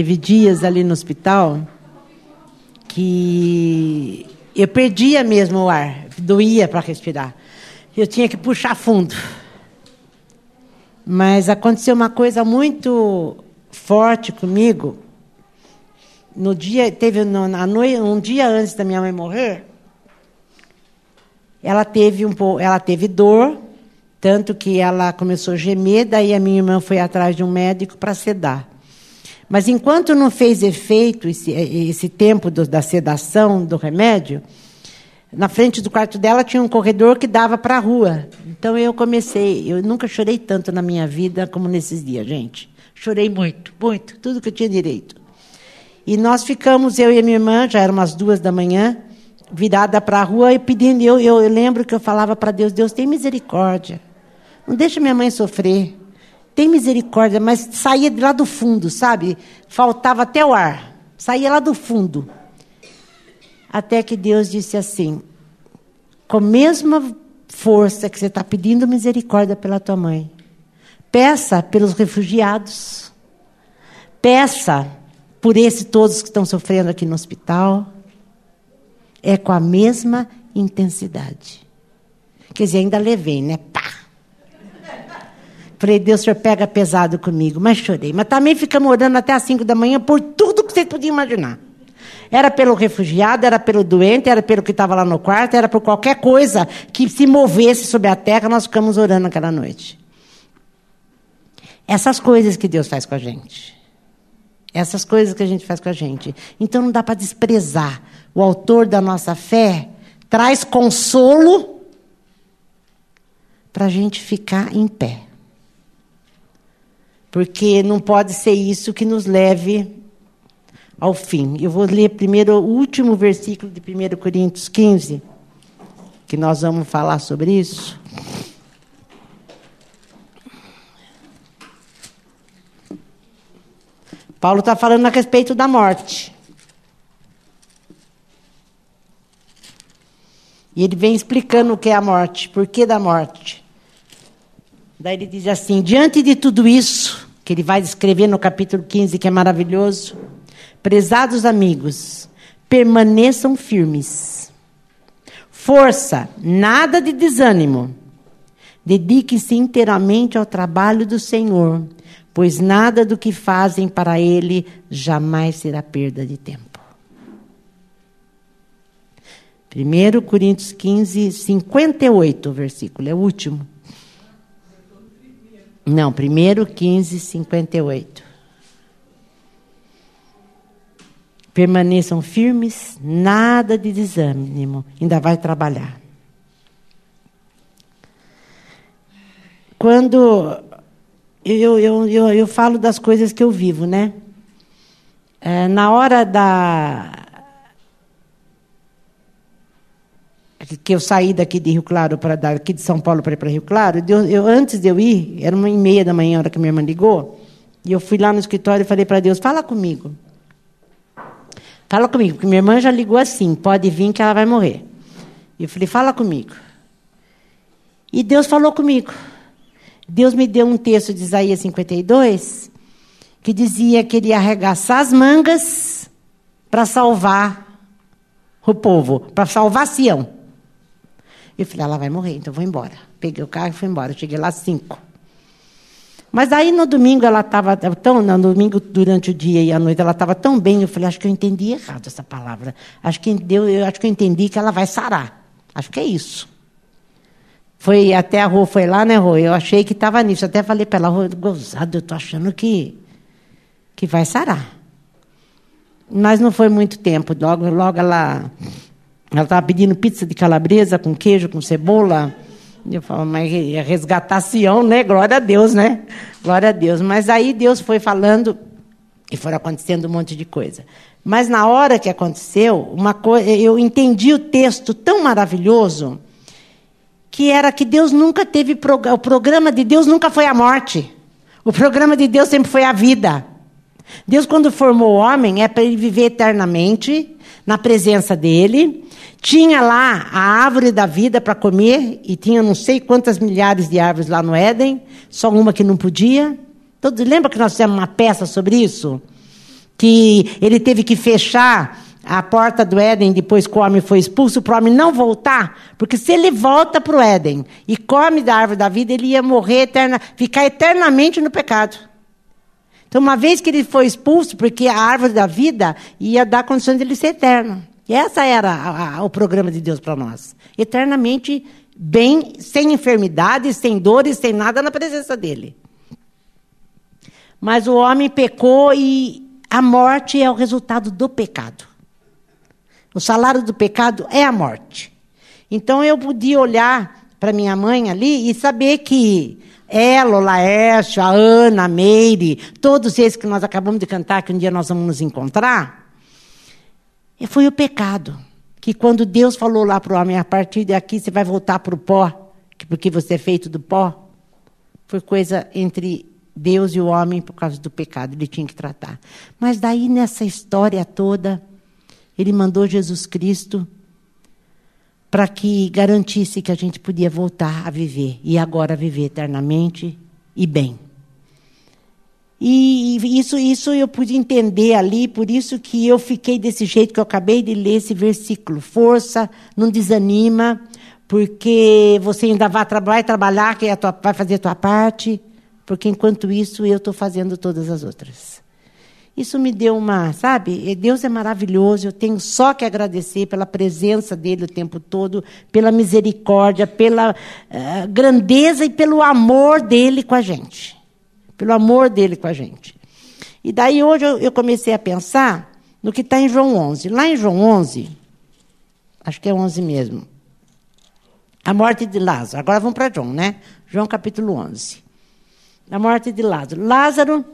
teve dias ali no hospital que eu perdia mesmo o ar, doía para respirar. Eu tinha que puxar fundo. Mas aconteceu uma coisa muito forte comigo. No dia, teve na noite, um dia antes da minha mãe morrer, ela teve um ela teve dor, tanto que ela começou a gemer, daí a minha irmã foi atrás de um médico para sedar. Mas enquanto não fez efeito esse, esse tempo do, da sedação do remédio, na frente do quarto dela tinha um corredor que dava para a rua. Então eu comecei, eu nunca chorei tanto na minha vida como nesses dias, gente. Chorei muito, muito, tudo que eu tinha direito. E nós ficamos, eu e a minha irmã, já eram umas duas da manhã, virada para a rua e pedindo. Eu, eu, eu lembro que eu falava para Deus: Deus, tem misericórdia. Não deixa minha mãe sofrer. Tem misericórdia, mas saía de lá do fundo, sabe? Faltava até o ar. Saía lá do fundo. Até que Deus disse assim: com a mesma força que você está pedindo misericórdia pela tua mãe, peça pelos refugiados. Peça por esses todos que estão sofrendo aqui no hospital é com a mesma intensidade. Quer dizer, ainda levei, né? Falei, Deus, o senhor pega pesado comigo, mas chorei. Mas também ficamos orando até as 5 da manhã por tudo que vocês podiam imaginar. Era pelo refugiado, era pelo doente, era pelo que estava lá no quarto, era por qualquer coisa que se movesse sobre a terra, nós ficamos orando aquela noite. Essas coisas que Deus faz com a gente. Essas coisas que a gente faz com a gente. Então não dá para desprezar. O autor da nossa fé traz consolo para a gente ficar em pé. Porque não pode ser isso que nos leve ao fim. Eu vou ler primeiro o último versículo de 1 Coríntios 15, que nós vamos falar sobre isso. Paulo está falando a respeito da morte. E ele vem explicando o que é a morte, por que da morte. Daí ele diz assim: diante de tudo isso, que ele vai descrever no capítulo 15, que é maravilhoso, prezados amigos, permaneçam firmes. Força, nada de desânimo. Dediquem-se inteiramente ao trabalho do Senhor pois nada do que fazem para ele jamais será perda de tempo. 1 Coríntios 15, 58, versículo, é o último. Não, 1 15, 58. Permaneçam firmes, nada de desânimo, ainda vai trabalhar. Quando eu, eu, eu, eu falo das coisas que eu vivo, né? É, na hora da. Que eu saí daqui de Rio Claro para daqui de São Paulo para ir para Rio Claro, eu, eu, antes de eu ir, era uma e meia da manhã, a hora que minha irmã ligou, e eu fui lá no escritório e falei para Deus: fala comigo. Fala comigo, porque minha irmã já ligou assim: pode vir que ela vai morrer. E eu falei: fala comigo. E Deus falou comigo. Deus me deu um texto de Isaías 52 que dizia que ele ia arregaçar as mangas para salvar o povo, para salvar Sião. Eu falei, ela vai morrer, então vou embora. Peguei o carro e fui embora. cheguei lá às cinco. Mas aí no domingo ela estava tão, no domingo durante o dia e a noite ela estava tão bem, eu falei, acho que eu entendi errado essa palavra. Acho que deu, eu acho que eu entendi que ela vai sarar. Acho que é isso. Foi até a rua, foi lá, né, Rô? Eu achei que estava nisso. Até falei para ela, Rô, gozado, eu estou achando que, que vai sarar. Mas não foi muito tempo. Logo, logo ela ela estava pedindo pizza de calabresa com queijo, com cebola. Eu falo, mas ia resgatar Sião, né? Glória a Deus, né? Glória a Deus. Mas aí Deus foi falando e foram acontecendo um monte de coisa. Mas na hora que aconteceu, uma coisa, eu entendi o texto tão maravilhoso que era que Deus nunca teve o programa de Deus nunca foi a morte. O programa de Deus sempre foi a vida. Deus quando formou o homem é para ele viver eternamente na presença dele. Tinha lá a árvore da vida para comer e tinha não sei quantas milhares de árvores lá no Éden, só uma que não podia. Todos lembra que nós fizemos uma peça sobre isso? que ele teve que fechar a porta do Éden depois que o homem foi expulso, para o homem não voltar, porque se ele volta para o Éden e come da árvore da vida, ele ia morrer, eterna, ficar eternamente no pecado. Então, uma vez que ele foi expulso, porque a árvore da vida ia dar condições de ele ser eterno. Essa era a, a, o programa de Deus para nós. Eternamente bem, sem enfermidades, sem dores, sem nada na presença dele. Mas o homem pecou e a morte é o resultado do pecado. O salário do pecado é a morte. Então eu podia olhar para minha mãe ali e saber que ela, o Laércio, a Ana, a Meire, todos esses que nós acabamos de cantar, que um dia nós vamos nos encontrar, foi o pecado. Que quando Deus falou lá para o homem, a partir daqui você vai voltar para o pó, porque você é feito do pó, foi coisa entre Deus e o homem por causa do pecado, ele tinha que tratar. Mas daí nessa história toda, ele mandou Jesus Cristo para que garantisse que a gente podia voltar a viver e agora viver eternamente e bem. E isso, isso eu pude entender ali, por isso que eu fiquei desse jeito que eu acabei de ler esse versículo. Força, não desanima, porque você ainda vai, vai trabalhar, que é tua, vai fazer a tua parte, porque enquanto isso eu estou fazendo todas as outras. Isso me deu uma, sabe? Deus é maravilhoso, eu tenho só que agradecer pela presença dele o tempo todo, pela misericórdia, pela uh, grandeza e pelo amor dele com a gente. Pelo amor dele com a gente. E daí hoje eu, eu comecei a pensar no que está em João 11. Lá em João 11, acho que é 11 mesmo, a morte de Lázaro. Agora vamos para João, né? João capítulo 11. A morte de Lázaro. Lázaro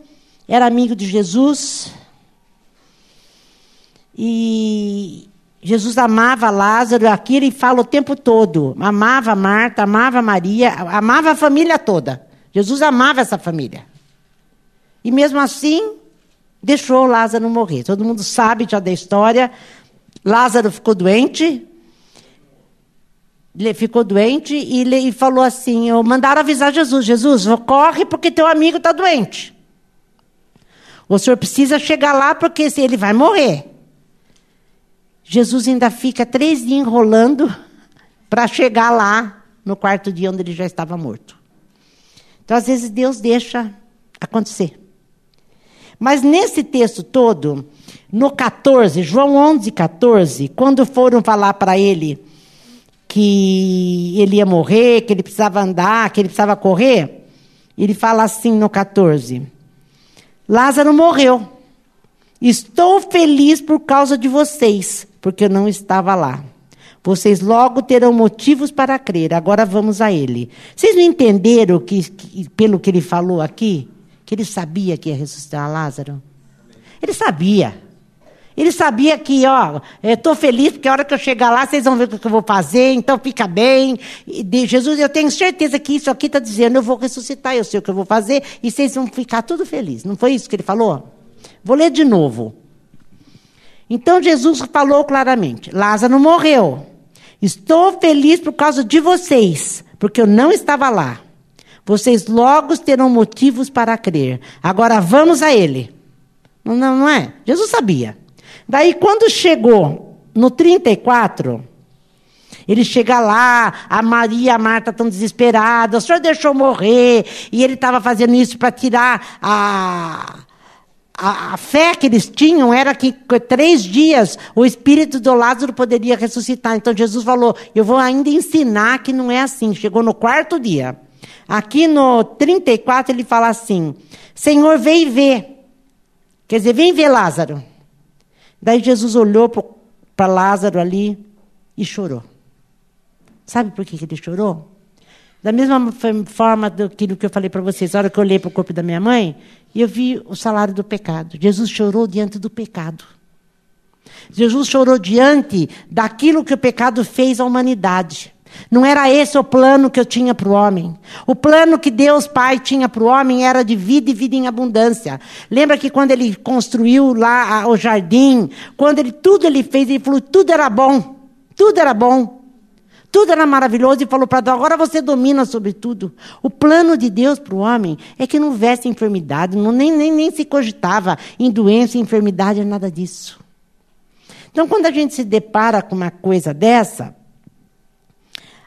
era amigo de Jesus. E Jesus amava Lázaro, aqui ele fala o tempo todo. Amava Marta, amava Maria, amava a família toda. Jesus amava essa família. E mesmo assim, deixou Lázaro morrer. Todo mundo sabe já da história. Lázaro ficou doente. Ele ficou doente e ele falou assim: mandaram avisar Jesus: Jesus, corre porque teu amigo está doente. O senhor precisa chegar lá porque ele vai morrer. Jesus ainda fica três dias enrolando para chegar lá no quarto dia onde ele já estava morto. Então, às vezes, Deus deixa acontecer. Mas nesse texto todo, no 14, João 11, 14, quando foram falar para ele que ele ia morrer, que ele precisava andar, que ele precisava correr, ele fala assim no 14: Lázaro morreu. Estou feliz por causa de vocês, porque eu não estava lá. Vocês logo terão motivos para crer. Agora vamos a ele. Vocês não entenderam que, que, pelo que ele falou aqui? Que ele sabia que ia ressuscitar Lázaro? Ele sabia. Ele sabia que, ó, estou feliz porque a hora que eu chegar lá, vocês vão ver o que eu vou fazer, então fica bem. E Jesus, eu tenho certeza que isso aqui está dizendo, eu vou ressuscitar, eu sei o que eu vou fazer, e vocês vão ficar tudo felizes. Não foi isso que ele falou? Vou ler de novo. Então Jesus falou claramente: Lázaro morreu. Estou feliz por causa de vocês, porque eu não estava lá. Vocês logo terão motivos para crer. Agora vamos a ele. Não, não é? Jesus sabia. Daí, quando chegou no 34, ele chega lá, a Maria e a Marta estão desesperadas, o senhor deixou morrer, e ele estava fazendo isso para tirar a, a, a, fé que eles tinham, era que três dias o espírito do Lázaro poderia ressuscitar. Então Jesus falou: Eu vou ainda ensinar que não é assim. Chegou no quarto dia. Aqui no 34 ele fala assim: Senhor, vem ver. Quer dizer, vem ver Lázaro. Daí Jesus olhou para Lázaro ali e chorou. Sabe por que ele chorou? Da mesma forma daquilo que eu falei para vocês, a hora que eu olhei para o corpo da minha mãe, eu vi o salário do pecado. Jesus chorou diante do pecado. Jesus chorou diante daquilo que o pecado fez à humanidade. Não era esse o plano que eu tinha para o homem. O plano que Deus Pai tinha para o homem era de vida e vida em abundância. Lembra que quando ele construiu lá o jardim, quando ele tudo ele fez, ele falou tudo era bom, tudo era bom. Tudo era maravilhoso e falou para Adão: agora você domina sobre tudo. O plano de Deus para o homem é que não houvesse enfermidade, não, nem, nem, nem se cogitava em doença, enfermidade, nada disso. Então, quando a gente se depara com uma coisa dessa,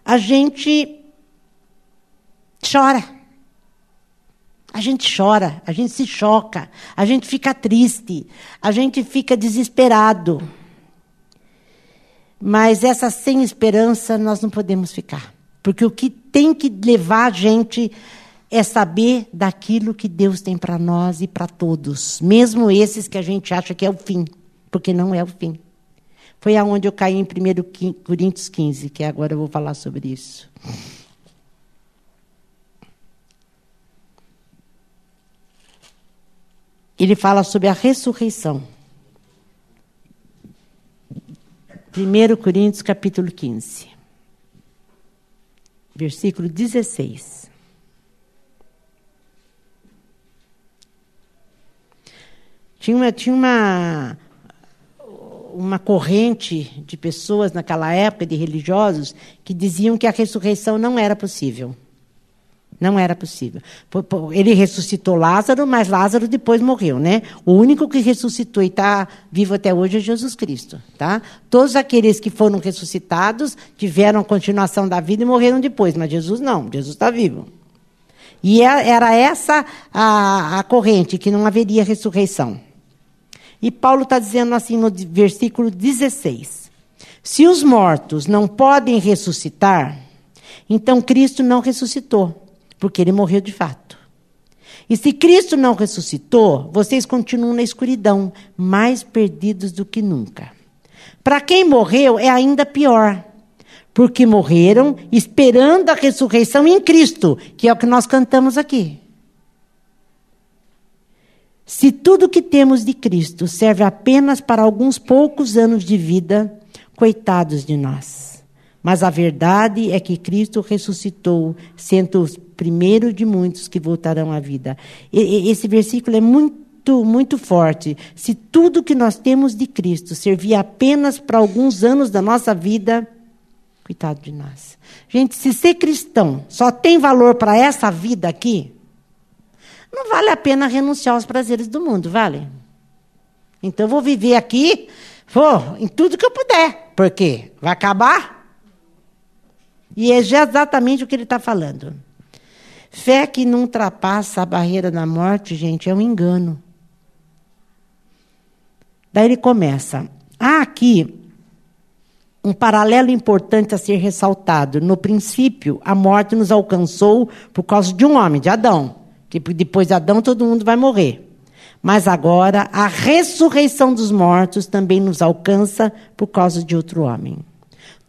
a gente chora. A gente chora, a gente se choca, a gente fica triste, a gente fica desesperado. Mas essa sem esperança nós não podemos ficar. Porque o que tem que levar a gente é saber daquilo que Deus tem para nós e para todos, mesmo esses que a gente acha que é o fim, porque não é o fim. Foi aonde eu caí em 1 Coríntios 15, que agora eu vou falar sobre isso. Ele fala sobre a ressurreição. 1 Coríntios capítulo 15, versículo 16. Tinha uma, tinha uma, uma corrente de pessoas naquela época, de religiosos, que diziam que a ressurreição não era possível. Não era possível. Ele ressuscitou Lázaro, mas Lázaro depois morreu, né? O único que ressuscitou e está vivo até hoje é Jesus Cristo, tá? Todos aqueles que foram ressuscitados tiveram a continuação da vida e morreram depois, mas Jesus não, Jesus está vivo. E é, era essa a, a corrente, que não haveria ressurreição. E Paulo está dizendo assim no versículo 16: Se os mortos não podem ressuscitar, então Cristo não ressuscitou porque ele morreu de fato. E se Cristo não ressuscitou, vocês continuam na escuridão, mais perdidos do que nunca. Para quem morreu é ainda pior, porque morreram esperando a ressurreição em Cristo, que é o que nós cantamos aqui. Se tudo que temos de Cristo serve apenas para alguns poucos anos de vida, coitados de nós. Mas a verdade é que Cristo ressuscitou, sendo primeiro de muitos que voltarão à vida. E, esse versículo é muito, muito forte. Se tudo que nós temos de Cristo servir apenas para alguns anos da nossa vida, coitado de nós. Gente, se ser cristão só tem valor para essa vida aqui, não vale a pena renunciar aos prazeres do mundo, vale? Então eu vou viver aqui, vou, em tudo que eu puder. Por quê? Vai acabar? E é exatamente o que ele está falando. Fé que não ultrapassa a barreira da morte, gente, é um engano. Daí ele começa. Há aqui um paralelo importante a ser ressaltado. No princípio, a morte nos alcançou por causa de um homem, de Adão. Que depois de Adão todo mundo vai morrer. Mas agora a ressurreição dos mortos também nos alcança por causa de outro homem.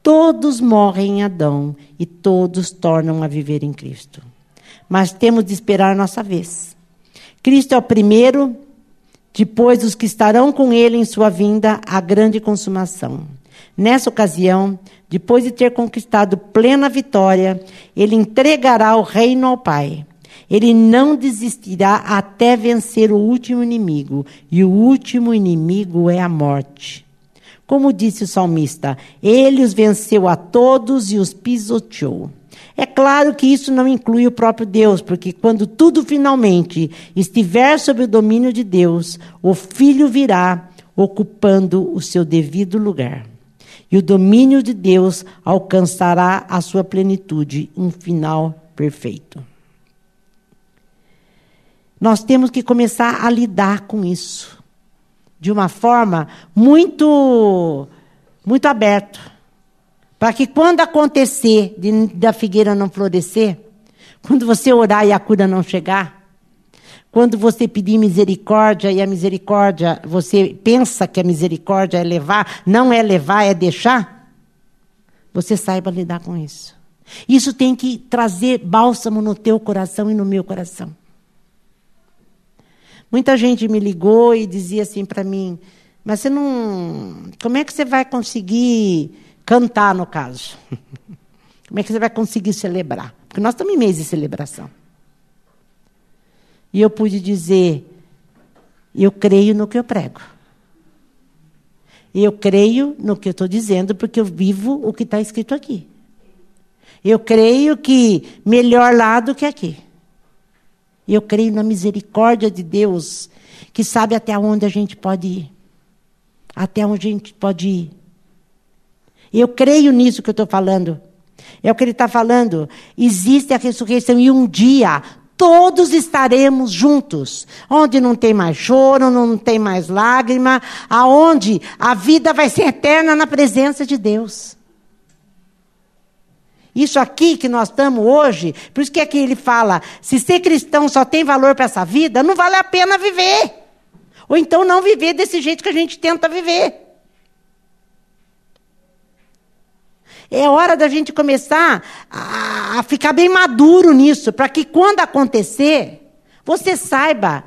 Todos morrem em Adão e todos tornam a viver em Cristo mas temos de esperar a nossa vez. Cristo é o primeiro, depois os que estarão com ele em sua vinda, a grande consumação. Nessa ocasião, depois de ter conquistado plena vitória, ele entregará o reino ao Pai. Ele não desistirá até vencer o último inimigo, e o último inimigo é a morte. Como disse o salmista, ele os venceu a todos e os pisoteou. É claro que isso não inclui o próprio Deus, porque quando tudo finalmente estiver sob o domínio de Deus, o Filho virá ocupando o seu devido lugar. E o domínio de Deus alcançará a sua plenitude, um final perfeito. Nós temos que começar a lidar com isso de uma forma muito muito aberta. Para que quando acontecer de, da figueira não florescer, quando você orar e a cura não chegar, quando você pedir misericórdia e a misericórdia, você pensa que a misericórdia é levar, não é levar, é deixar, você saiba lidar com isso. Isso tem que trazer bálsamo no teu coração e no meu coração. Muita gente me ligou e dizia assim para mim: Mas você não. Como é que você vai conseguir Cantar, no caso. Como é que você vai conseguir celebrar? Porque nós estamos em mês de celebração. E eu pude dizer: eu creio no que eu prego. Eu creio no que eu estou dizendo, porque eu vivo o que está escrito aqui. Eu creio que melhor lá do que aqui. Eu creio na misericórdia de Deus, que sabe até onde a gente pode ir. Até onde a gente pode ir. Eu creio nisso que eu estou falando. É o que ele está falando. Existe a ressurreição e um dia todos estaremos juntos. Onde não tem mais choro, não tem mais lágrima, aonde a vida vai ser eterna na presença de Deus. Isso aqui que nós estamos hoje, por isso que aqui ele fala: se ser cristão só tem valor para essa vida, não vale a pena viver. Ou então não viver desse jeito que a gente tenta viver. É hora da gente começar a, a ficar bem maduro nisso, para que quando acontecer, você saiba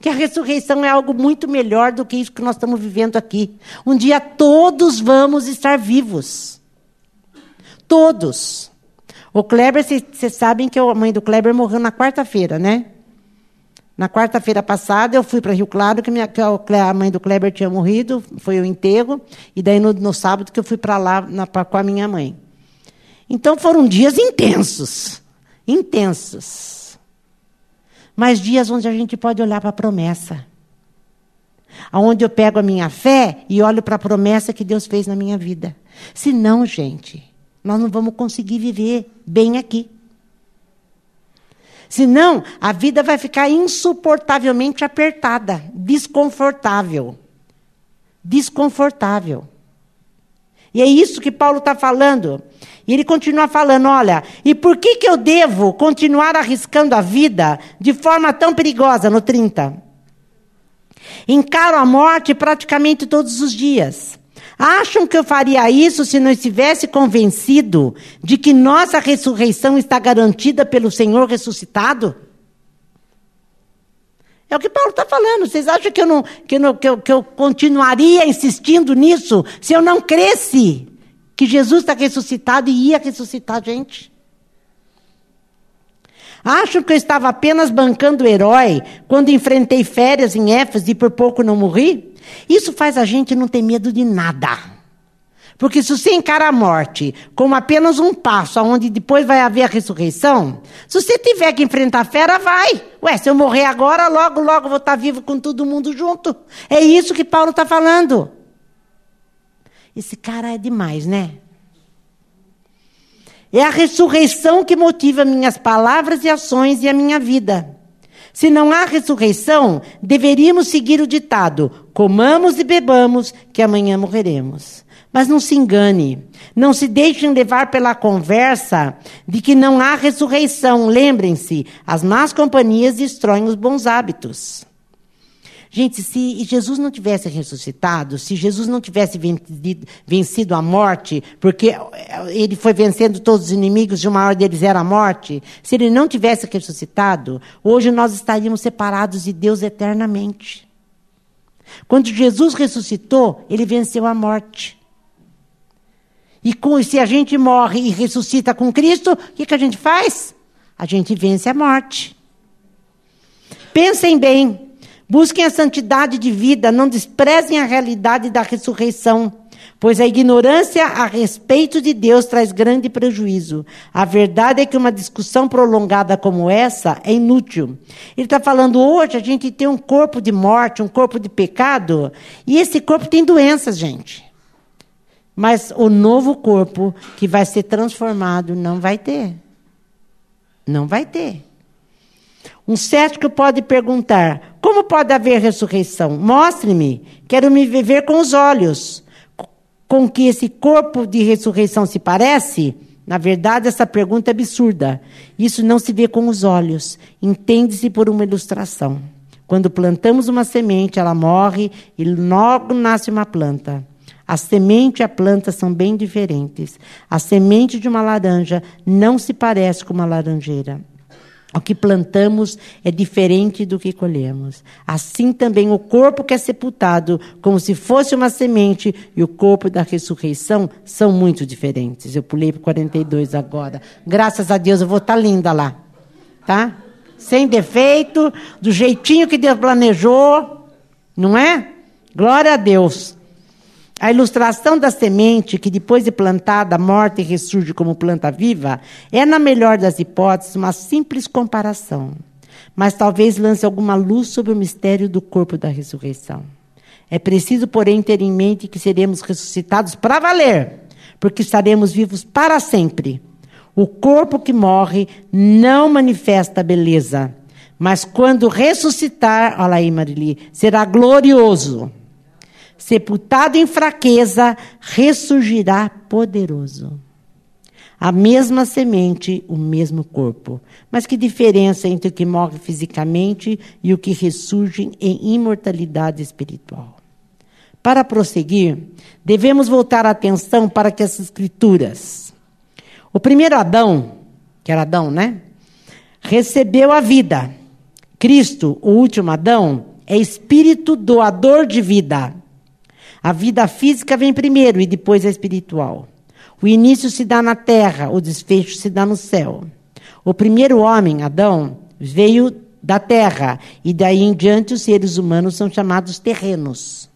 que a ressurreição é algo muito melhor do que isso que nós estamos vivendo aqui. Um dia todos vamos estar vivos. Todos. O Kleber, vocês sabem que a mãe do Kleber morreu na quarta-feira, né? Na quarta-feira passada, eu fui para Rio Claro, que, minha, que, a mãe do Kleber tinha morrido, foi o enterro, e daí no, no sábado que eu fui para lá na, pra, com a minha mãe. Então foram dias intensos, intensos. Mas dias onde a gente pode olhar para a promessa. Onde eu pego a minha fé e olho para a promessa que Deus fez na minha vida. Se não, gente, nós não vamos conseguir viver bem aqui. Senão, a vida vai ficar insuportavelmente apertada, desconfortável. Desconfortável. E é isso que Paulo está falando. E ele continua falando: olha, e por que, que eu devo continuar arriscando a vida de forma tão perigosa? No 30. Encaro a morte praticamente todos os dias. Acham que eu faria isso se não estivesse convencido de que nossa ressurreição está garantida pelo Senhor ressuscitado? É o que Paulo está falando. Vocês acham que eu, não, que, eu não, que, eu, que eu continuaria insistindo nisso se eu não cresce que Jesus está ressuscitado e ia ressuscitar a gente? Acham que eu estava apenas bancando o herói quando enfrentei férias em Éfeso e por pouco não morri? Isso faz a gente não ter medo de nada. Porque se você encara a morte como apenas um passo aonde depois vai haver a ressurreição, se você tiver que enfrentar a fera, vai. Ué, se eu morrer agora, logo, logo vou estar vivo com todo mundo junto. É isso que Paulo está falando. Esse cara é demais, né? É a ressurreição que motiva minhas palavras e ações e a minha vida. Se não há ressurreição, deveríamos seguir o ditado: comamos e bebamos, que amanhã morreremos. Mas não se engane, não se deixem levar pela conversa de que não há ressurreição. Lembrem-se, as más companhias destroem os bons hábitos. Gente, se Jesus não tivesse ressuscitado, se Jesus não tivesse vencido a morte, porque ele foi vencendo todos os inimigos, e o maior deles era a morte, se ele não tivesse ressuscitado, hoje nós estaríamos separados de Deus eternamente. Quando Jesus ressuscitou, ele venceu a morte. E com, se a gente morre e ressuscita com Cristo, o que, que a gente faz? A gente vence a morte. Pensem bem. Busquem a santidade de vida, não desprezem a realidade da ressurreição, pois a ignorância a respeito de Deus traz grande prejuízo. A verdade é que uma discussão prolongada como essa é inútil. Ele está falando hoje a gente tem um corpo de morte, um corpo de pecado, e esse corpo tem doenças, gente. Mas o novo corpo que vai ser transformado não vai ter. Não vai ter. Um cético pode perguntar: como pode haver ressurreição? Mostre-me, quero me viver com os olhos. Com que esse corpo de ressurreição se parece? Na verdade, essa pergunta é absurda. Isso não se vê com os olhos, entende-se por uma ilustração. Quando plantamos uma semente, ela morre e logo nasce uma planta. A semente e a planta são bem diferentes. A semente de uma laranja não se parece com uma laranjeira. O que plantamos é diferente do que colhemos. Assim também o corpo que é sepultado, como se fosse uma semente, e o corpo da ressurreição são muito diferentes. Eu pulei para 42 agora. Graças a Deus eu vou estar tá linda lá. Tá? Sem defeito, do jeitinho que Deus planejou. Não é? Glória a Deus. A ilustração da semente, que depois de plantada, morta e ressurge como planta viva, é, na melhor das hipóteses, uma simples comparação. Mas talvez lance alguma luz sobre o mistério do corpo da ressurreição. É preciso, porém, ter em mente que seremos ressuscitados para valer, porque estaremos vivos para sempre. O corpo que morre não manifesta beleza, mas quando ressuscitar, olha aí, Marili, será glorioso sepultado em fraqueza, ressurgirá poderoso. A mesma semente, o mesmo corpo. Mas que diferença entre o que morre fisicamente e o que ressurge em imortalidade espiritual? Para prosseguir, devemos voltar a atenção para que as Escrituras. O primeiro Adão, que era Adão, né? Recebeu a vida. Cristo, o último Adão, é espírito doador de vida. A vida física vem primeiro e depois a espiritual. O início se dá na terra, o desfecho se dá no céu. O primeiro homem, Adão, veio da terra e daí em diante os seres humanos são chamados terrenos.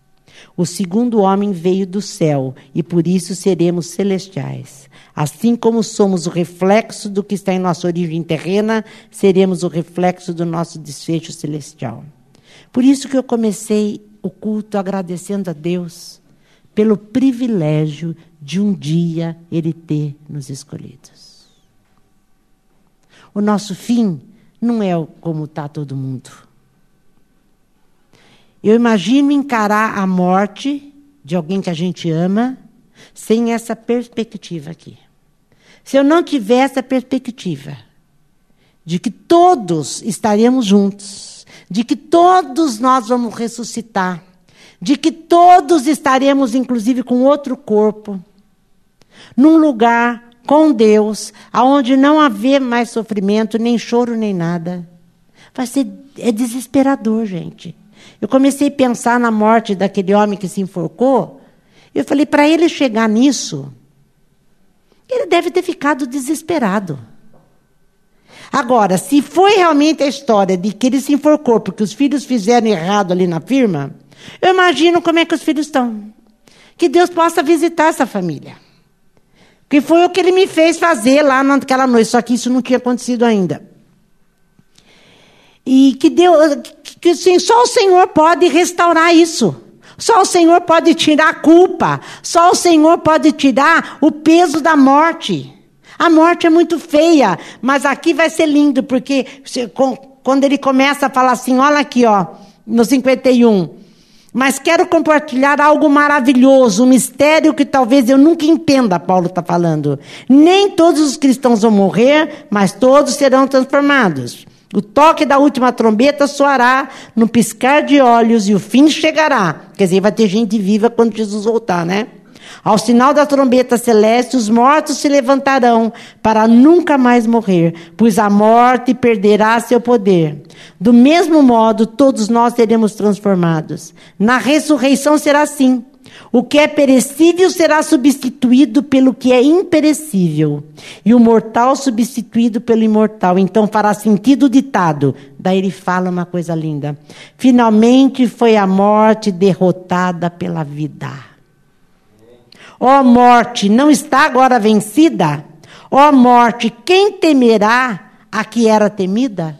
O segundo homem veio do céu e por isso seremos celestiais. Assim como somos o reflexo do que está em nossa origem terrena, seremos o reflexo do nosso desfecho celestial. Por isso que eu comecei o culto agradecendo a Deus pelo privilégio de um dia Ele ter nos escolhidos. O nosso fim não é como está todo mundo. Eu imagino encarar a morte de alguém que a gente ama sem essa perspectiva aqui. Se eu não tiver essa perspectiva de que todos estaremos juntos, de que todos nós vamos ressuscitar, de que todos estaremos, inclusive, com outro corpo, num lugar com Deus, aonde não haver mais sofrimento, nem choro, nem nada. Vai ser é desesperador, gente. Eu comecei a pensar na morte daquele homem que se enforcou. Eu falei, para ele chegar nisso, ele deve ter ficado desesperado. Agora, se foi realmente a história de que ele se enforcou porque os filhos fizeram errado ali na firma, eu imagino como é que os filhos estão. Que Deus possa visitar essa família. Que foi o que ele me fez fazer lá naquela noite, só que isso não tinha acontecido ainda. E que Deus, que assim, só o Senhor pode restaurar isso. Só o Senhor pode tirar a culpa. Só o Senhor pode tirar o peso da morte. A morte é muito feia, mas aqui vai ser lindo, porque quando ele começa a falar assim, olha aqui, ó, no 51. Mas quero compartilhar algo maravilhoso, um mistério que talvez eu nunca entenda, Paulo está falando. Nem todos os cristãos vão morrer, mas todos serão transformados. O toque da última trombeta soará no piscar de olhos e o fim chegará. Quer dizer, vai ter gente viva quando Jesus voltar, né? Ao sinal da trombeta celeste, os mortos se levantarão para nunca mais morrer, pois a morte perderá seu poder. Do mesmo modo, todos nós seremos transformados. Na ressurreição será assim. O que é perecível será substituído pelo que é imperecível, e o mortal substituído pelo imortal. Então fará sentido o ditado. Daí ele fala uma coisa linda. Finalmente foi a morte derrotada pela vida. Ó oh, morte, não está agora vencida? Ó oh, morte, quem temerá a que era temida?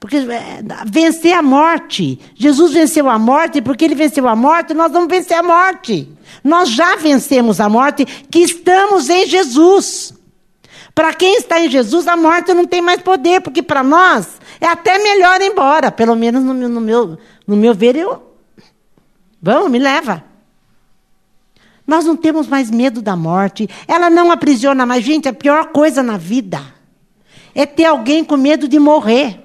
Porque é, vencer a morte. Jesus venceu a morte, porque ele venceu a morte, nós vamos vencer a morte. Nós já vencemos a morte, que estamos em Jesus. Para quem está em Jesus, a morte não tem mais poder, porque para nós é até melhor ir embora. Pelo menos no meu, no meu, no meu ver, eu. Vamos, me leva. Nós não temos mais medo da morte. Ela não aprisiona mais. Gente, a pior coisa na vida é ter alguém com medo de morrer.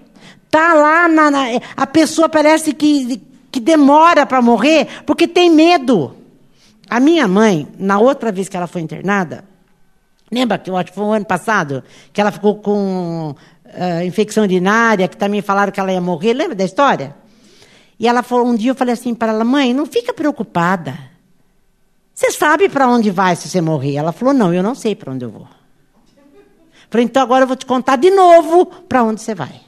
Tá lá, na, na, a pessoa parece que, que demora para morrer porque tem medo. A minha mãe, na outra vez que ela foi internada, lembra que eu acho que foi o ano passado, que ela ficou com uh, infecção urinária, que também falaram que ela ia morrer. Lembra da história? E ela falou, um dia eu falei assim para ela, mãe, não fica preocupada. Você sabe para onde vai se você morrer? Ela falou: Não, eu não sei para onde eu vou. Falei: Então agora eu vou te contar de novo para onde você vai.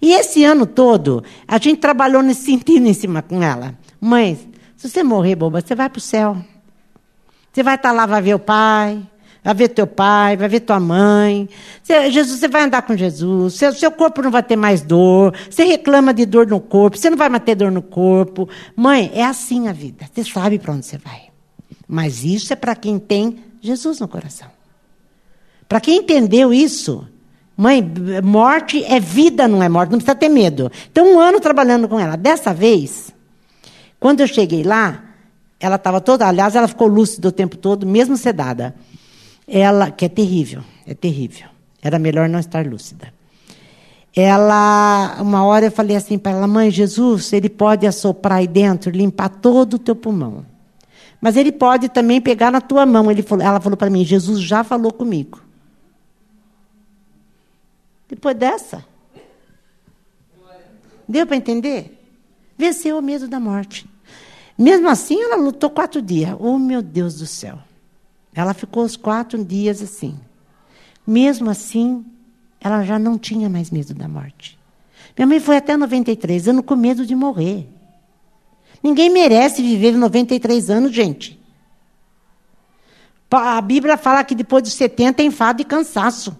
E esse ano todo, a gente trabalhou nesse sentido em cima com ela. Mãe, Se você morrer, boba, você vai para o céu. Você vai estar tá lá, vai ver o pai, vai ver teu pai, vai ver tua mãe. Você, Jesus, você vai andar com Jesus. Seu, seu corpo não vai ter mais dor. Você reclama de dor no corpo. Você não vai mais ter dor no corpo. Mãe, é assim a vida. Você sabe para onde você vai. Mas isso é para quem tem Jesus no coração. Para quem entendeu isso, mãe, morte é vida, não é morte, não precisa ter medo. Então, um ano trabalhando com ela. Dessa vez, quando eu cheguei lá, ela estava toda, aliás, ela ficou lúcida o tempo todo, mesmo sedada. Ela, que é terrível, é terrível. Era melhor não estar lúcida. Ela, uma hora eu falei assim para ela, mãe, Jesus, ele pode assoprar aí dentro, limpar todo o teu pulmão. Mas ele pode também pegar na tua mão. Falou, ela falou para mim, Jesus já falou comigo. Depois dessa. Deu para entender? Venceu o medo da morte. Mesmo assim, ela lutou quatro dias. Oh, meu Deus do céu. Ela ficou os quatro dias assim. Mesmo assim, ela já não tinha mais medo da morte. Minha mãe foi até 93 anos com medo de morrer. Ninguém merece viver 93 anos, gente. A Bíblia fala que depois dos 70 é enfado e cansaço.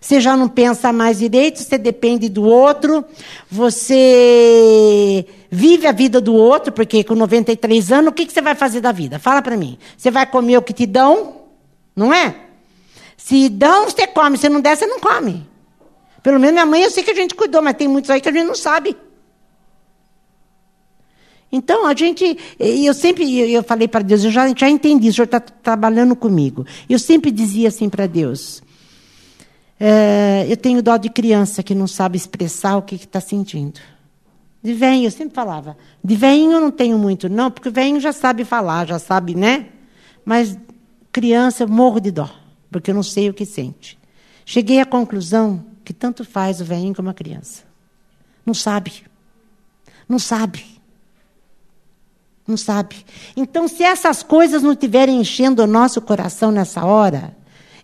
Você já não pensa mais direito, você depende do outro, você vive a vida do outro, porque com 93 anos, o que, que você vai fazer da vida? Fala para mim. Você vai comer o que te dão? Não é? Se dão, você come. Se não der, você não come. Pelo menos minha mãe, eu sei que a gente cuidou, mas tem muitos aí que a gente não sabe. Então, a gente, eu sempre, eu falei para Deus, eu já, já entendi, o Senhor está trabalhando comigo. Eu sempre dizia assim para Deus, é, eu tenho dó de criança que não sabe expressar o que está sentindo. De velho, eu sempre falava. De velhinho eu não tenho muito, não, porque velhinho já sabe falar, já sabe, né? Mas criança eu morro de dó, porque eu não sei o que sente. Cheguei à conclusão que tanto faz o velhinho como a criança. Não sabe. Não sabe. Não sabe. Então, se essas coisas não estiverem enchendo o nosso coração nessa hora,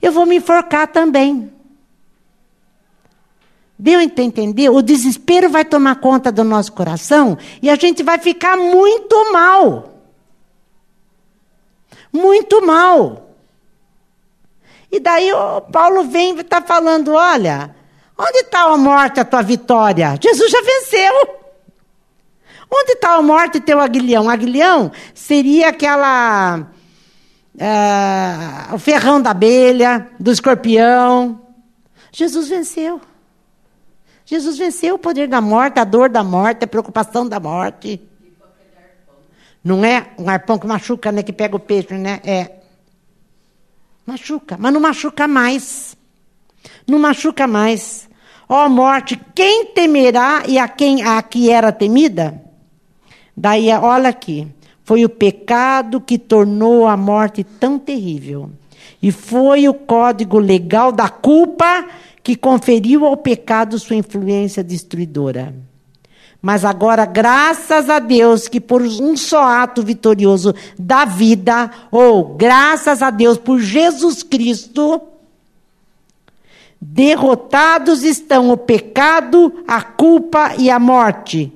eu vou me enforcar também. Deu a entender? O desespero vai tomar conta do nosso coração e a gente vai ficar muito mal. Muito mal. E daí o Paulo vem e está falando: olha, onde está a morte, a tua vitória? Jesus já venceu. Onde está a morte teu aguilhão? Aguilhão seria aquela. Uh, o ferrão da abelha, do escorpião. Jesus venceu. Jesus venceu o poder da morte, a dor da morte, a preocupação da morte. Não é um arpão que machuca, né? Que pega o peixe, né? É. Machuca, mas não machuca mais. Não machuca mais. Ó oh, morte, quem temerá e a quem a que era temida? Daí, olha aqui. Foi o pecado que tornou a morte tão terrível. E foi o código legal da culpa que conferiu ao pecado sua influência destruidora. Mas agora, graças a Deus, que por um só ato vitorioso da vida, ou graças a Deus por Jesus Cristo, derrotados estão o pecado, a culpa e a morte.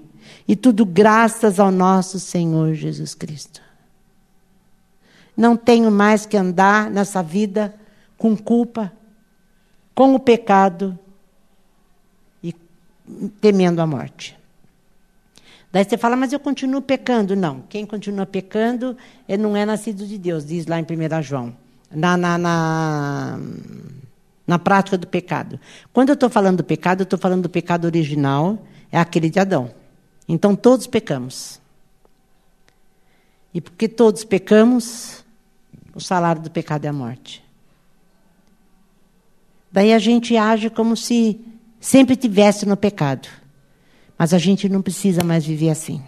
E tudo graças ao nosso Senhor Jesus Cristo. Não tenho mais que andar nessa vida com culpa, com o pecado e temendo a morte. Daí você fala, mas eu continuo pecando. Não, quem continua pecando não é nascido de Deus, diz lá em 1 João. Na, na, na, na prática do pecado. Quando eu estou falando do pecado, eu estou falando do pecado original, é aquele de Adão. Então todos pecamos. E porque todos pecamos, o salário do pecado é a morte. Daí a gente age como se sempre tivesse no pecado. Mas a gente não precisa mais viver assim.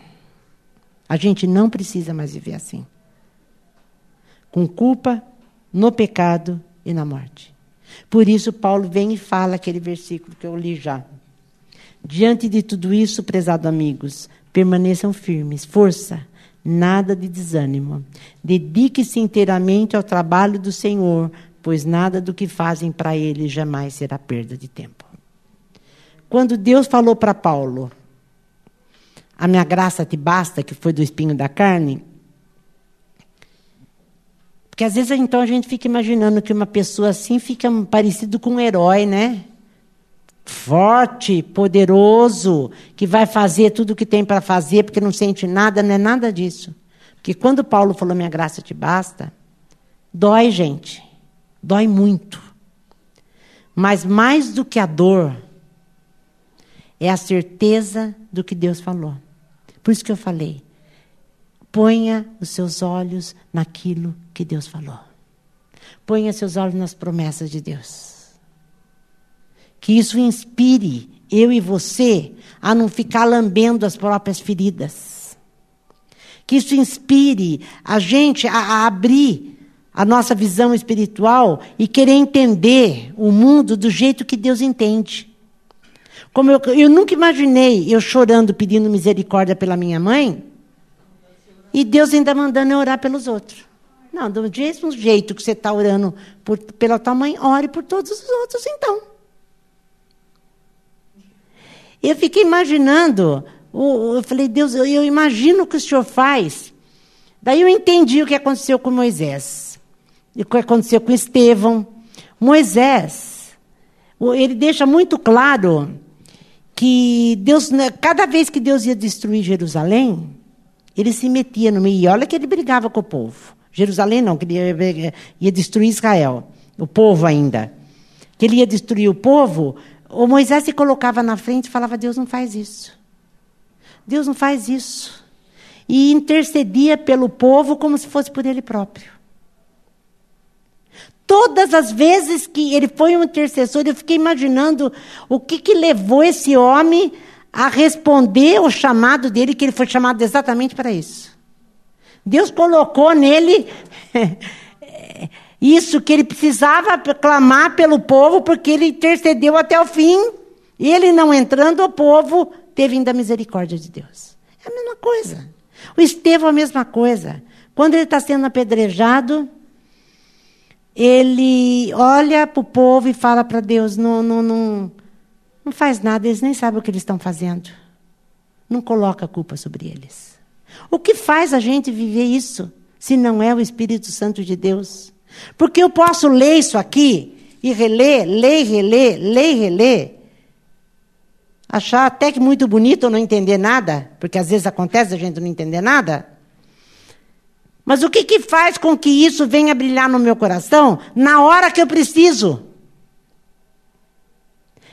A gente não precisa mais viver assim. Com culpa, no pecado e na morte. Por isso, Paulo vem e fala aquele versículo que eu li já. Diante de tudo isso, prezados amigos, permaneçam firmes, força, nada de desânimo. Dedique-se inteiramente ao trabalho do Senhor, pois nada do que fazem para ele jamais será perda de tempo. Quando Deus falou para Paulo, a minha graça te basta, que foi do espinho da carne. Porque às vezes então a gente fica imaginando que uma pessoa assim fica parecido com um herói, né? Forte, poderoso, que vai fazer tudo o que tem para fazer porque não sente nada, não é nada disso. Porque quando Paulo falou minha graça te basta, dói, gente. Dói muito. Mas mais do que a dor, é a certeza do que Deus falou. Por isso que eu falei: ponha os seus olhos naquilo que Deus falou. Ponha seus olhos nas promessas de Deus. Que isso inspire eu e você a não ficar lambendo as próprias feridas. Que isso inspire a gente a, a abrir a nossa visão espiritual e querer entender o mundo do jeito que Deus entende. Como eu, eu nunca imaginei eu chorando, pedindo misericórdia pela minha mãe, e Deus ainda mandando eu orar pelos outros. Não, do mesmo jeito que você está orando por, pela tua mãe, ore por todos os outros, então. Eu fiquei imaginando, eu falei, Deus, eu, imagino o que o Senhor faz. Daí eu entendi o que aconteceu com Moisés, e o que aconteceu com Estevão. Moisés, ele deixa muito claro que Deus, né, cada vez que Deus ia destruir Jerusalém, ele se metia no meio. E olha que ele brigava com o povo. Jerusalém não, que ele ia destruir Israel, o povo ainda. Que ele ia destruir o povo, o Moisés se colocava na frente e falava: Deus não faz isso. Deus não faz isso. E intercedia pelo povo como se fosse por ele próprio. Todas as vezes que ele foi um intercessor, eu fiquei imaginando o que, que levou esse homem a responder o chamado dele, que ele foi chamado exatamente para isso. Deus colocou nele isso que ele precisava clamar pelo povo, porque ele intercedeu até o fim. Ele não entrando, o povo teve ainda a misericórdia de Deus. É a mesma coisa. O Estevão, a mesma coisa. Quando ele está sendo apedrejado, ele olha para o povo e fala para Deus: não, não, não, não faz nada, eles nem sabem o que eles estão fazendo. Não coloca a culpa sobre eles. O que faz a gente viver isso, se não é o Espírito Santo de Deus? Porque eu posso ler isso aqui e reler, ler reler, ler reler. Achar até que muito bonito ou não entender nada, porque às vezes acontece a gente não entender nada. Mas o que, que faz com que isso venha brilhar no meu coração na hora que eu preciso?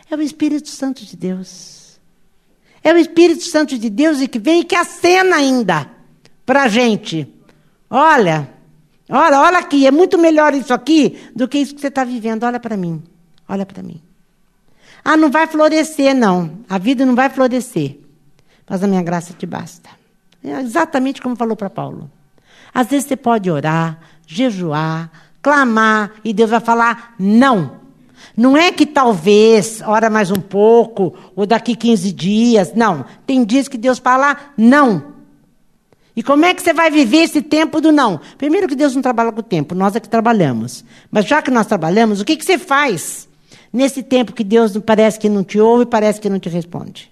É o Espírito Santo de Deus. É o Espírito Santo de Deus e que vem e que acena ainda para a gente. Olha, olha, olha aqui, é muito melhor isso aqui do que isso que você está vivendo. Olha para mim, olha para mim. Ah, não vai florescer, não. A vida não vai florescer. Mas a minha graça te basta. É exatamente como falou para Paulo. Às vezes você pode orar, jejuar, clamar, e Deus vai falar não. Não é que talvez, ora mais um pouco, ou daqui 15 dias. Não. Tem dias que Deus fala não. E como é que você vai viver esse tempo do não? Primeiro que Deus não trabalha com o tempo, nós é que trabalhamos. Mas já que nós trabalhamos, o que, que você faz nesse tempo que Deus parece que não te ouve parece que não te responde?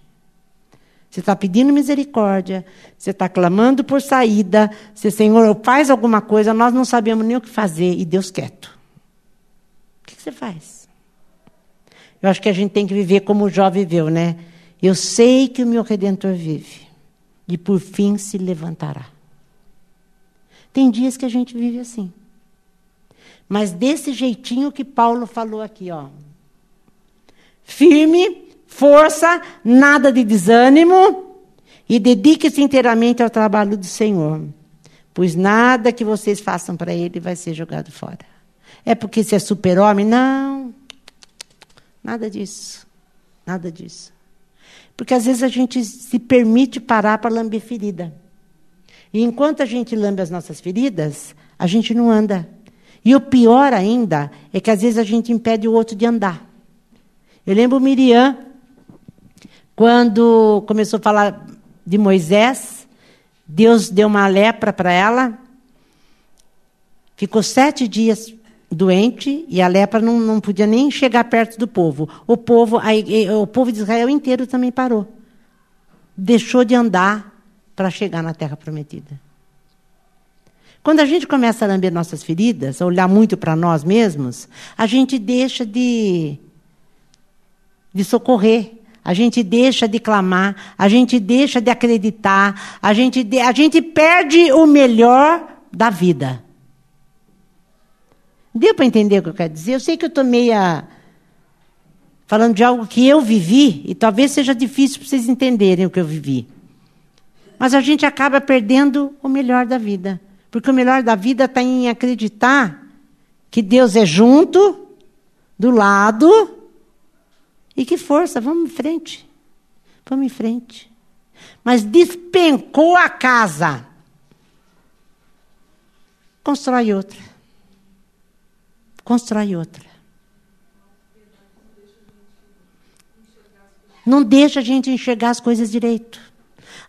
Você está pedindo misericórdia, você está clamando por saída, você, Senhor, faz alguma coisa, nós não sabemos nem o que fazer, e Deus quieto. O que você faz? Eu acho que a gente tem que viver como o Jó viveu, né? Eu sei que o meu redentor vive, e por fim se levantará. Tem dias que a gente vive assim. Mas desse jeitinho que Paulo falou aqui, ó. Firme, força, nada de desânimo e dedique-se inteiramente ao trabalho do Senhor, pois nada que vocês façam para Ele vai ser jogado fora. É porque você é super-homem? Não, nada disso, nada disso. Porque às vezes a gente se permite parar para lamber ferida. E enquanto a gente lambe as nossas feridas, a gente não anda. E o pior ainda é que às vezes a gente impede o outro de andar. Eu lembro Miriam, quando começou a falar de Moisés, Deus deu uma lepra para ela, ficou sete dias doente e a lepra não, não podia nem chegar perto do povo. O povo, a, o povo de Israel inteiro também parou. deixou de andar para chegar na terra prometida. Quando a gente começa a lamber nossas feridas, a olhar muito para nós mesmos, a gente deixa de, de socorrer, a gente deixa de clamar, a gente deixa de acreditar, a gente, de, a gente perde o melhor da vida. Deu para entender o que eu quero dizer? Eu sei que eu estou meia falando de algo que eu vivi, e talvez seja difícil para vocês entenderem o que eu vivi. Mas a gente acaba perdendo o melhor da vida. Porque o melhor da vida está em acreditar que Deus é junto, do lado, e que força, vamos em frente. Vamos em frente. Mas despencou a casa. Constrói outra. Constrói outra. Não deixa a gente enxergar as coisas direito.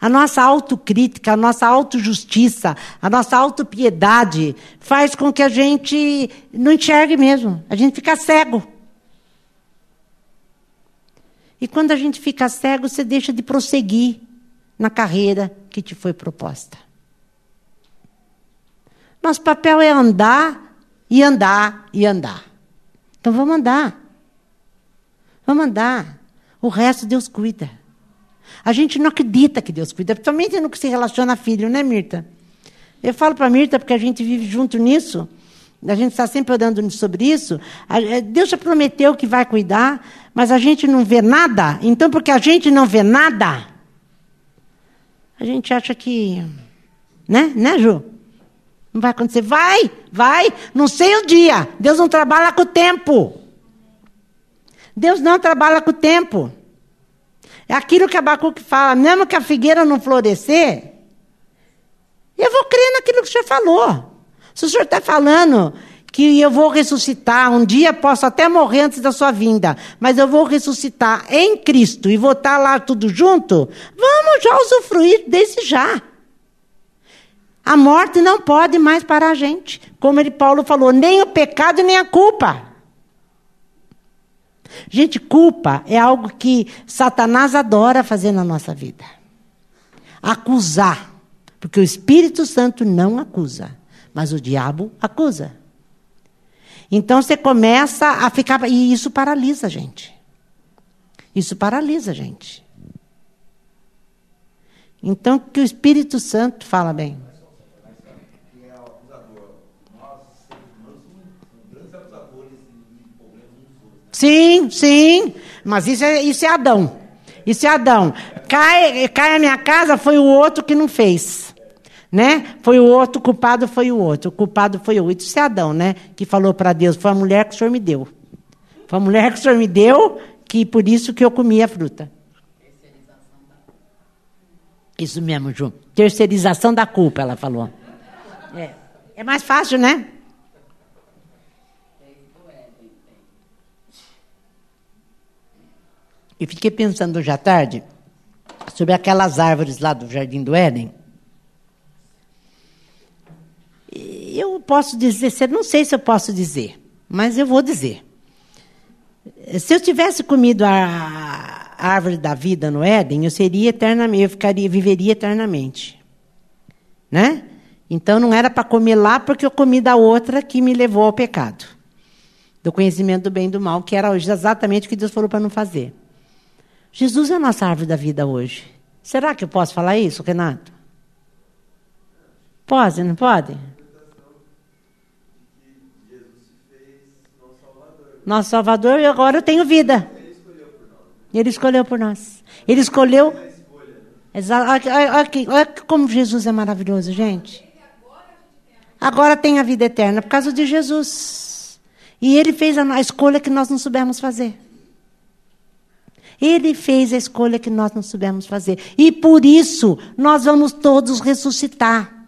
A nossa autocrítica, a nossa autojustiça, a nossa autopiedade faz com que a gente não enxergue mesmo. A gente fica cego. E quando a gente fica cego, você deixa de prosseguir na carreira que te foi proposta. Nosso papel é andar e andar e andar. Então vamos andar. Vamos andar. O resto Deus cuida. A gente não acredita que Deus cuida, principalmente no que se relaciona a filho, né, Mirta? Eu falo para Mirta, porque a gente vive junto nisso, a gente está sempre orando sobre isso. Eh, Deus já prometeu que vai cuidar, mas a gente não vê nada. Então, porque a gente não vê nada, a gente acha que. Né, né, Ju? Não vai acontecer. Vai, vai, não sei o dia. Deus não trabalha com o tempo. Deus não trabalha com o tempo. É aquilo que Abacuque fala, mesmo que a figueira não florescer, eu vou crer naquilo que o senhor falou. Se o senhor está falando que eu vou ressuscitar, um dia posso até morrer antes da sua vinda, mas eu vou ressuscitar em Cristo e vou estar tá lá tudo junto, vamos já usufruir desse já. A morte não pode mais parar a gente. Como ele Paulo falou, nem o pecado nem a culpa. Gente, culpa é algo que Satanás adora fazer na nossa vida. Acusar. Porque o Espírito Santo não acusa, mas o diabo acusa. Então você começa a ficar. E isso paralisa a gente. Isso paralisa a gente. Então, que o Espírito Santo fala bem. Sim, sim. Mas isso é, isso é Adão. Isso é Adão. Cai, cai a minha casa, foi o outro que não fez. Né? Foi o outro, o culpado foi o outro. O culpado foi o outro. Isso é Adão, né? Que falou para Deus: foi a mulher que o senhor me deu. Foi a mulher que o senhor me deu, que por isso que eu comi a fruta. Isso mesmo, Ju. Terceirização da culpa, ela falou. É, é mais fácil, né? E fiquei pensando hoje à tarde sobre aquelas árvores lá do Jardim do Éden. Eu posso dizer, não sei se eu posso dizer, mas eu vou dizer. Se eu tivesse comido a árvore da vida no Éden, eu seria eternamente, eu ficaria, viveria eternamente. Né? Então não era para comer lá porque eu comi da outra que me levou ao pecado. Do conhecimento do bem e do mal, que era exatamente o que Deus falou para não fazer. Jesus é a nossa árvore da vida hoje. Será que eu posso falar isso, Renato? Pode, não pode? Nosso Salvador, e agora eu tenho vida. Ele escolheu por nós. Ele escolheu. Olha como Jesus é maravilhoso, gente. Agora tem a vida eterna por causa de Jesus. E ele fez a escolha que nós não soubemos fazer. Ele fez a escolha que nós não soubemos fazer. E por isso nós vamos todos ressuscitar.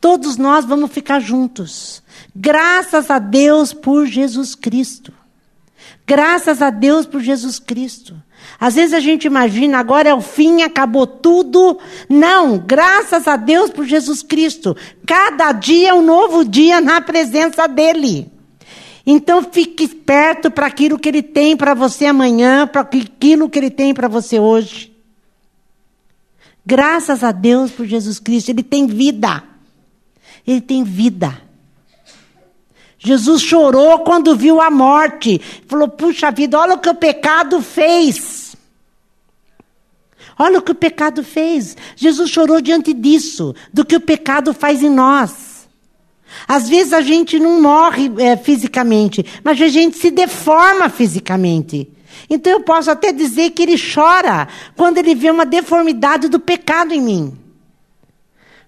Todos nós vamos ficar juntos. Graças a Deus por Jesus Cristo. Graças a Deus por Jesus Cristo. Às vezes a gente imagina, agora é o fim, acabou tudo. Não, graças a Deus por Jesus Cristo. Cada dia é um novo dia na presença dEle. Então fique esperto para aquilo que ele tem para você amanhã, para aquilo que ele tem para você hoje. Graças a Deus por Jesus Cristo, ele tem vida. Ele tem vida. Jesus chorou quando viu a morte. Falou: puxa vida, olha o que o pecado fez. Olha o que o pecado fez. Jesus chorou diante disso, do que o pecado faz em nós. Às vezes a gente não morre é, fisicamente, mas a gente se deforma fisicamente. Então eu posso até dizer que ele chora quando ele vê uma deformidade do pecado em mim.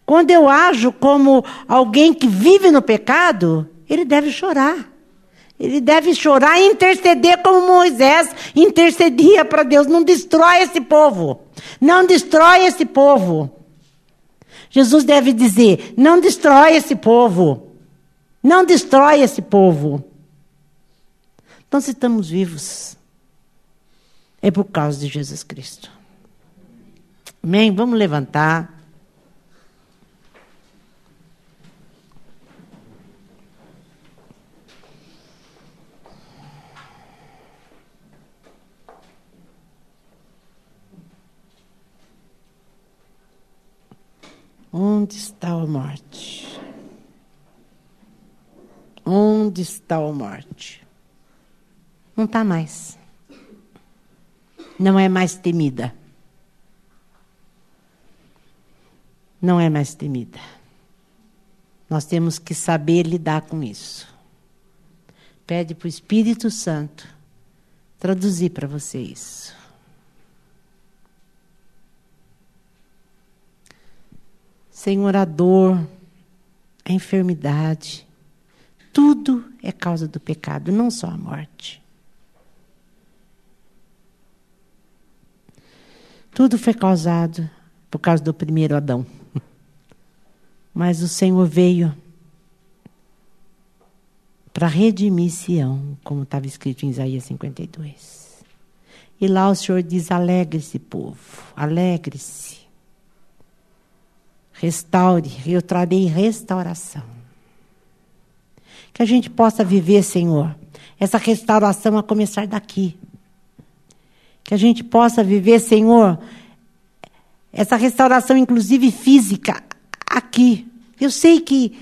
Quando eu ajo como alguém que vive no pecado, ele deve chorar. Ele deve chorar e interceder como Moisés intercedia para Deus. Não destrói esse povo. Não destrói esse povo. Jesus deve dizer: não destrói esse povo. Não destrói esse povo. Então, se estamos vivos, é por causa de Jesus Cristo. Amém? Vamos levantar. Onde está a morte? Onde está a morte? Não está mais. Não é mais temida. Não é mais temida. Nós temos que saber lidar com isso. Pede para o Espírito Santo traduzir para você isso. Senhor, a dor, a enfermidade, tudo é causa do pecado, não só a morte. Tudo foi causado por causa do primeiro Adão. Mas o Senhor veio para redimir Sião, como estava escrito em Isaías 52. E lá o Senhor diz: alegre-se, povo, alegre-se. Restaure, eu trarei restauração. Que a gente possa viver, Senhor, essa restauração a começar daqui. Que a gente possa viver, Senhor, essa restauração, inclusive física, aqui. Eu sei que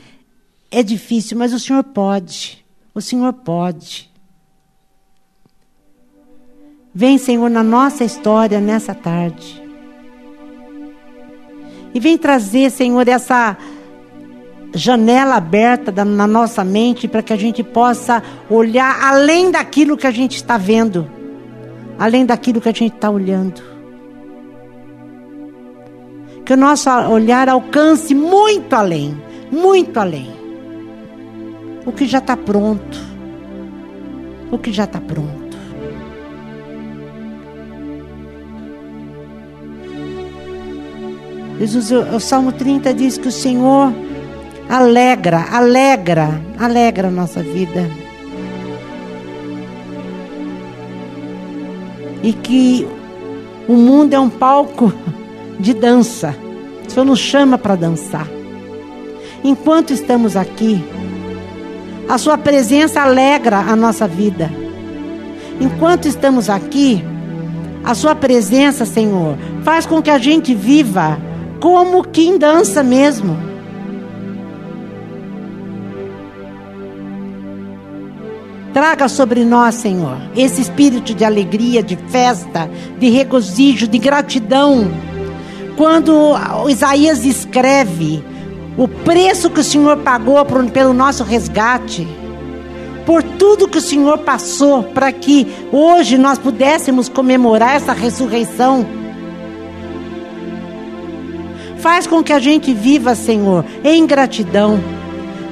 é difícil, mas o Senhor pode. O Senhor pode. Vem, Senhor, na nossa história nessa tarde. E vem trazer, Senhor, essa janela aberta na nossa mente para que a gente possa olhar além daquilo que a gente está vendo, além daquilo que a gente está olhando. Que o nosso olhar alcance muito além, muito além. O que já está pronto. O que já está pronto. Jesus, o, o Salmo 30 diz que o Senhor alegra, alegra, alegra a nossa vida. E que o mundo é um palco de dança. O Senhor nos chama para dançar. Enquanto estamos aqui, a Sua presença alegra a nossa vida. Enquanto estamos aqui, a Sua presença, Senhor, faz com que a gente viva como quem dança mesmo. Traga sobre nós, Senhor, esse espírito de alegria, de festa, de regozijo, de gratidão. Quando Isaías escreve o preço que o Senhor pagou pelo nosso resgate, por tudo que o Senhor passou para que hoje nós pudéssemos comemorar essa ressurreição Faz com que a gente viva, Senhor, em gratidão.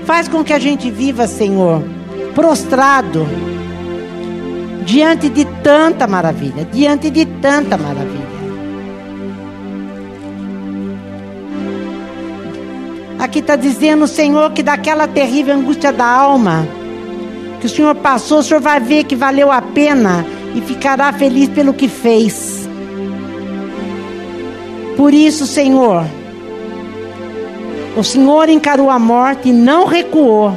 Faz com que a gente viva, Senhor, prostrado diante de tanta maravilha, diante de tanta maravilha. Aqui está dizendo Senhor que daquela terrível angústia da alma que o Senhor passou, o Senhor vai ver que valeu a pena e ficará feliz pelo que fez. Por isso, Senhor, o Senhor encarou a morte e não recuou.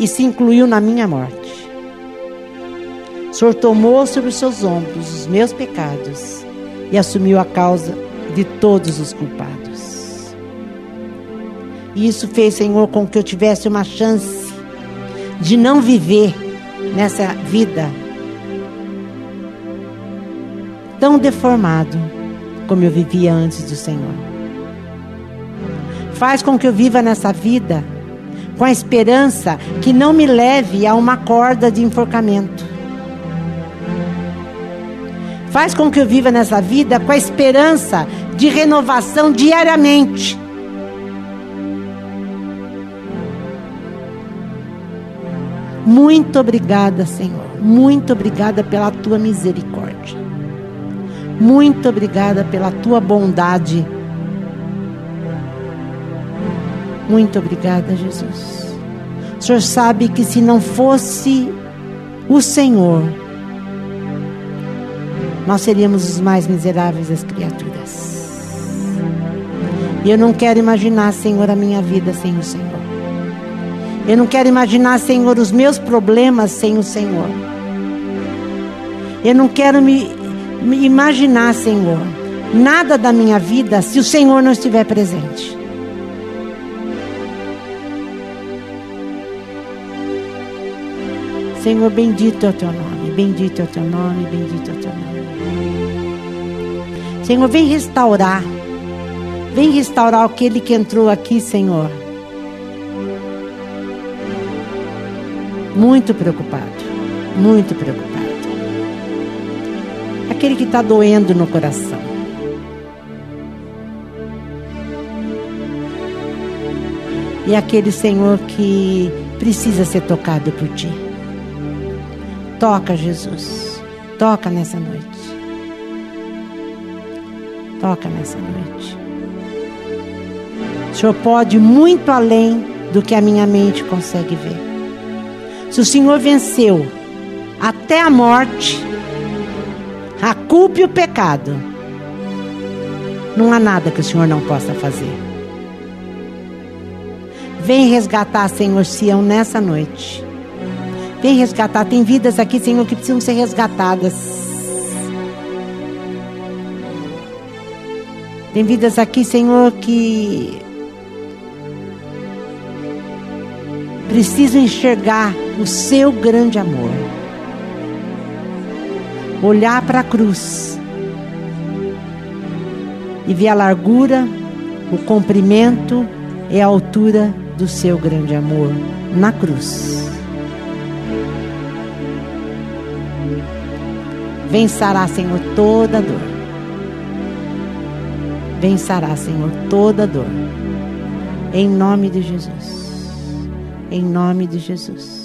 E se incluiu na minha morte. O Senhor tomou sobre os seus ombros os meus pecados e assumiu a causa de todos os culpados. E isso fez, Senhor, com que eu tivesse uma chance de não viver nessa vida tão deformado como eu vivia antes do Senhor. Faz com que eu viva nessa vida com a esperança que não me leve a uma corda de enforcamento. Faz com que eu viva nessa vida com a esperança de renovação diariamente. Muito obrigada, Senhor. Muito obrigada pela tua misericórdia. Muito obrigada pela tua bondade. Muito obrigada, Jesus. O Senhor sabe que se não fosse o Senhor, nós seríamos os mais miseráveis das criaturas. E eu não quero imaginar, Senhor, a minha vida sem o Senhor. Eu não quero imaginar, Senhor, os meus problemas sem o Senhor. Eu não quero me, imaginar, Senhor, nada da minha vida se o Senhor não estiver presente. Senhor, bendito é o teu nome, bendito é o teu nome, bendito é o teu nome. Senhor, vem restaurar, vem restaurar aquele que entrou aqui, Senhor Muito preocupado, muito preocupado. Aquele que está doendo no coração. E aquele Senhor que precisa ser tocado por ti. Toca, Jesus. Toca nessa noite. Toca nessa noite. O Senhor pode muito além do que a minha mente consegue ver. Se o Senhor venceu até a morte, a culpa e o pecado, não há nada que o Senhor não possa fazer. Vem resgatar, Senhor Sião, nessa noite. Vem resgatar. Tem vidas aqui, Senhor, que precisam ser resgatadas. Tem vidas aqui, Senhor, que precisam enxergar o seu grande amor. Olhar para a cruz e ver a largura, o comprimento e a altura do seu grande amor na cruz. Vencerá, Senhor, toda dor. Vencerá, Senhor, toda dor. Em nome de Jesus em nome de Jesus.